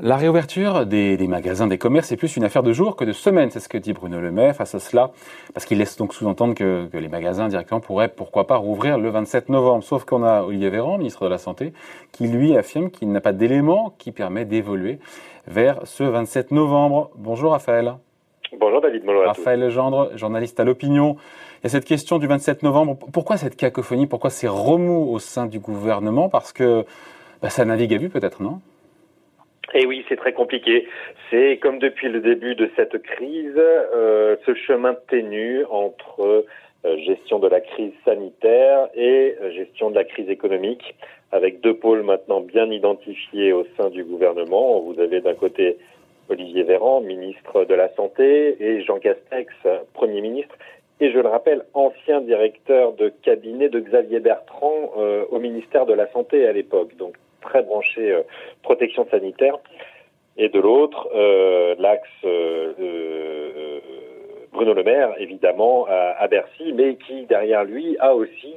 La réouverture des, magasins, des commerces est plus une affaire de jours que de semaines, c'est ce que dit Bruno Le Maire face à cela, parce qu'il laisse donc sous-entendre que, les magasins directement pourraient, pourquoi pas, rouvrir le 27 novembre. Sauf qu'on a Olivier Véran, ministre de la Santé, qui lui affirme qu'il n'a pas d'élément qui permet d'évoluer vers ce 27 novembre. Bonjour Raphaël. Bonjour David Mollo. Raphaël Legendre, journaliste à l'opinion. Cette question du 27 novembre. Pourquoi cette cacophonie? Pourquoi ces remous au sein du gouvernement? Parce que bah, ça navigue à vue peut-être, non? Et oui, c'est très compliqué. C'est comme depuis le début de cette crise, euh, ce chemin ténu entre euh, gestion de la crise sanitaire et euh, gestion de la crise économique, avec deux pôles maintenant bien identifiés au sein du gouvernement. Vous avez d'un côté Olivier Véran, ministre de la Santé, et Jean Castex, Premier ministre, et je le rappelle, ancien directeur de cabinet de Xavier Bertrand au ministère de la Santé à l'époque. Donc très branché euh, protection sanitaire, et de l'autre, euh, l'axe euh, Bruno Le Maire, évidemment, à, Bercy, mais qui, derrière lui, a aussi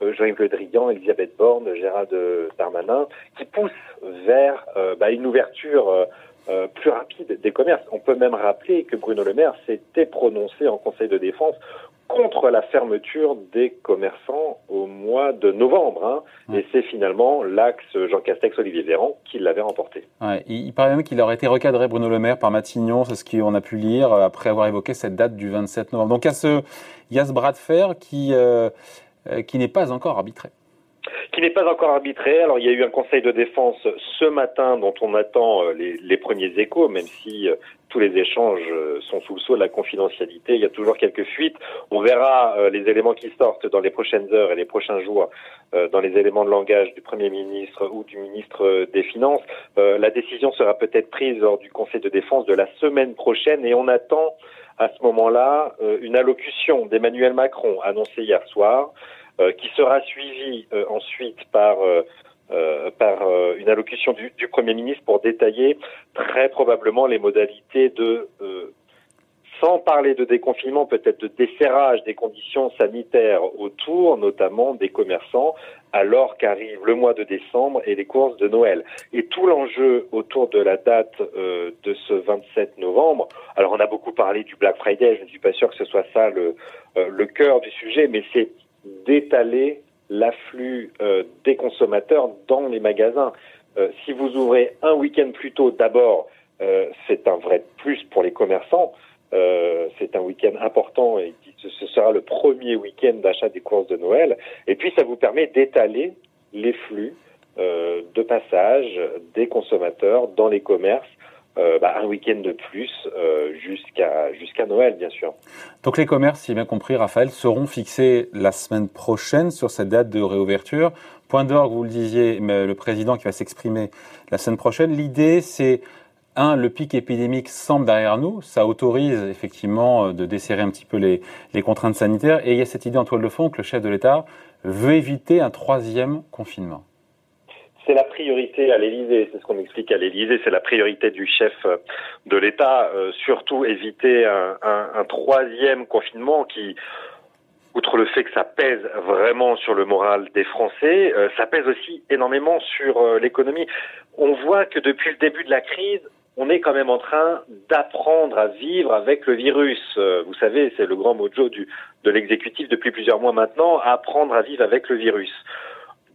Jean-Yves Le Drian, Elisabeth Borne, Gérard Darmanin, qui poussent vers bah, une ouverture plus rapide des commerces. On peut même rappeler que Bruno Le Maire s'était prononcé en Conseil de défense contre la fermeture des commerçants au mois de novembre. Hein. Et c'est finalement l'axe Jean Castex-Olivier Véran qui l'avait remporté. Ouais, il, paraît même qu'il aurait été recadré, Bruno Le Maire, par Matignon, c'est ce qu'on a pu lire, après avoir évoqué cette date du 27 novembre. Donc il y a ce, il y a ce bras de fer qui, euh, euh, qui n'est pas encore arbitré qui n'est pas encore arbitré. Alors il y a eu un conseil de défense ce matin dont on attend euh, les, premiers échos, même si euh, tous les échanges euh, sont sous le sceau de la confidentialité. Il y a toujours quelques fuites. On verra les éléments qui sortent dans les prochaines heures et les prochains jours dans les éléments de langage du Premier ministre ou du ministre des Finances. la décision sera peut-être prise lors du conseil de défense de la semaine prochaine et on attend à ce moment-là une allocution d'Emmanuel Macron annoncée hier soir. Euh, qui sera suivi euh, ensuite par euh, par une allocution du, du, Premier ministre pour détailler très probablement les modalités de sans parler de déconfinement, peut-être de desserrage des conditions sanitaires autour, notamment des commerçants, alors qu'arrive le mois de décembre et les courses de Noël. Et tout l'enjeu autour de la date euh, de ce 27 novembre, alors on a beaucoup parlé du Black Friday, je ne suis pas sûr que ce soit ça le, euh, le cœur du sujet, mais c'est d'étaler l'afflux euh, des consommateurs dans les magasins. Euh, si vous ouvrez un week-end plus tôt, d'abord, euh, c'est un vrai plus pour les commerçants. c'est un week-end important et ce sera le premier week-end d'achat des courses de Noël. Et puis, ça vous permet d'étaler les flux de passage des consommateurs dans les commerces euh, bah, un week-end de plus euh, jusqu'à jusqu'à Noël, bien sûr. Donc les commerces, si bien compris, Raphaël, seront fixés la semaine prochaine sur cette date de réouverture. Point d'orgue, vous le disiez, mais le président qui va s'exprimer la semaine prochaine. L'idée, c'est un, le pic épidémique semble derrière nous, ça autorise effectivement euh, de desserrer un petit peu les, les contraintes sanitaires, et il y a cette idée en toile de fond que le chef de l'État veut éviter un troisième confinement c'est la priorité à l'Élysée, c'est ce qu'on explique à l'Élysée, c'est la priorité du chef euh, de l'État, euh, surtout éviter un, troisième confinement qui, outre le fait que ça pèse vraiment sur le moral des Français, euh, ça pèse aussi énormément sur l'économie. On voit que depuis le début de la crise, on est quand même en train d'apprendre à vivre avec le virus. vous savez, c'est le grand mojo du, de l'exécutif depuis plusieurs mois maintenant, apprendre à vivre avec le virus.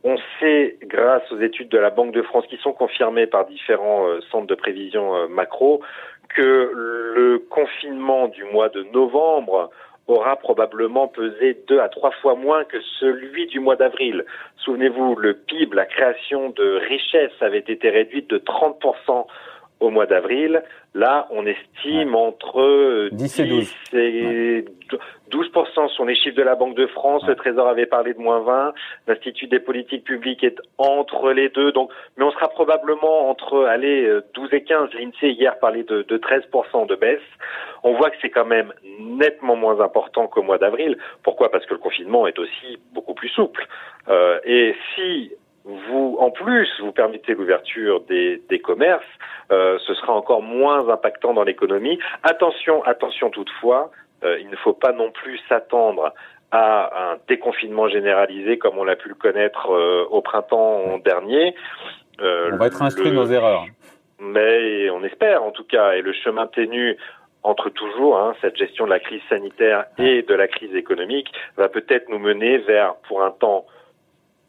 On sait, grâce aux études de la Banque de France qui sont confirmées par différents euh, centres de prévision euh, macro, que le confinement du mois de novembre aura probablement pesé deux à trois fois moins que celui du mois d'avril. Souvenez-vous, le PIB, la création de richesses avait été réduite de 30% au mois d'avril. Là, on estime entre 10 et 12. Et 12% sont les chiffres de la Banque de France. Le Trésor avait parlé de moins 20. L'Institut des politiques publiques est entre les deux. Donc, mais on sera probablement entre, allez, 12 et 15. L'INSEE hier parlait de, de 13% de baisse. On voit que c'est quand même nettement moins important qu'au mois d'avril. Pourquoi? Parce que le confinement est aussi beaucoup plus souple. Euh, et si vous, en plus, vous permettez l'ouverture des, des commerces, euh, ce sera encore moins impactant dans l'économie. Attention, attention toutefois, euh, il ne faut pas non plus s'attendre à un déconfinement généralisé comme on l'a pu le connaître au printemps dernier. on va être instruit de nos erreurs. Mais on espère en tout cas, et le chemin ténu entre toujours, hein, cette gestion de la crise sanitaire et de la crise économique va peut-être nous mener vers, pour un temps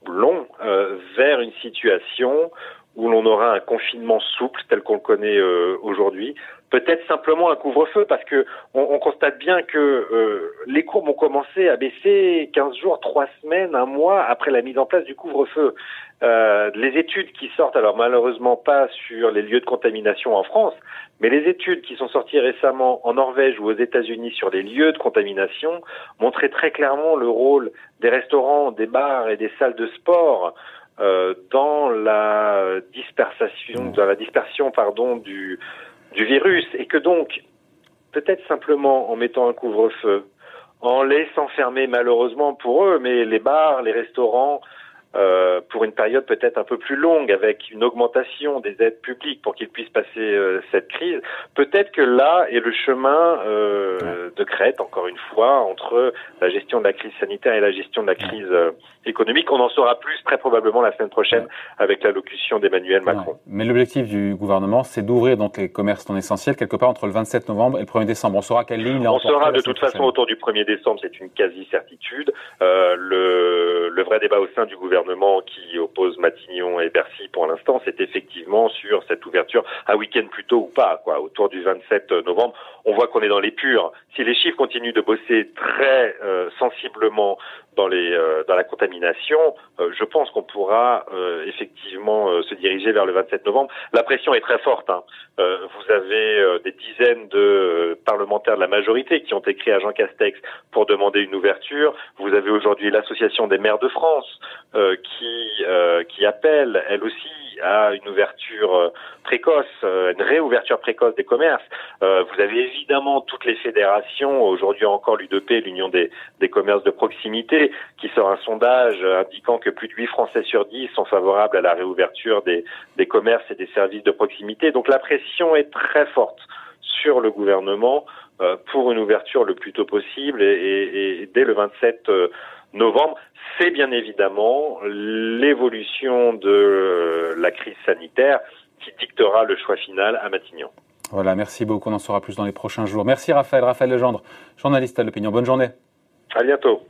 long, euh, vers une situation où l'on aura un confinement souple tel qu'on le connaît euh, aujourd'hui, peut-être simplement un couvre-feu parce que on, constate bien que euh, les courbes ont commencé à baisser 15 jours, 3 semaines, un mois après la mise en place du couvre-feu. Euh, les études qui sortent, alors malheureusement pas sur les lieux de contamination en France, mais les études qui sont sorties récemment en Norvège ou aux États-Unis sur les lieux de contamination montraient très clairement le rôle des restaurants, des bars et des salles de sport dans la dispersion, dans la dispersion pardon du du virus et que donc, peut-être simplement en mettant un couvre-feu, en laissant fermer malheureusement pour eux, mais les bars, les restaurants, euh, pour une période peut-être un peu plus longue, avec une augmentation des aides publiques pour qu'ils puissent passer euh, cette crise. Peut-être que là est le chemin euh, de crête, encore une fois, entre la gestion de la crise sanitaire et la gestion de la crise euh, économique. On en saura plus très probablement la semaine prochaine avec l'allocution d'Emmanuel Macron. Mais l'objectif du gouvernement, c'est d'ouvrir donc les commerces non essentiels quelque part entre le 27 novembre et le 1er décembre. On saura quelle ligne On saura de toute façon autour du 1er décembre, c'est une quasi-certitude. le, le vrai débat au sein du gouvernement qui oppose Matignon et Bercy pour l'instant, c'est effectivement sur cette ouverture un week-end plus tôt ou pas, quoi, autour du 27 novembre. On voit qu'on est dans les purs. Si les chiffres continuent de bosser très euh, sensiblement dans les euh, dans la contamination, euh, je pense qu'on pourra effectivement se diriger vers le 27 novembre. La pression est très forte. Hein. vous avez des dizaines de parlementaires de la majorité qui ont écrit à Jean Castex pour demander une ouverture. Vous avez aujourd'hui l'association des maires de France qui qui appelle elle aussi à une ouverture euh, précoce, euh, une réouverture précoce des commerces. Euh, vous avez évidemment toutes les fédérations, aujourd'hui encore l'UDP, l'Union des, des commerces de proximité, qui sort un sondage indiquant que plus de 8 Français sur 10 sont favorables à la réouverture des, des commerces et des services de proximité. Donc la pression est très forte sur le gouvernement pour une ouverture le plus tôt possible et, et, et dès le 27 novembre, c'est bien évidemment l'évolution de la crise sanitaire qui dictera le choix final à Matignon. Voilà, merci beaucoup. On en saura plus dans les prochains jours. Merci Raphaël, Raphaël Legendre, journaliste à l'opinion. Bonne journée. À bientôt.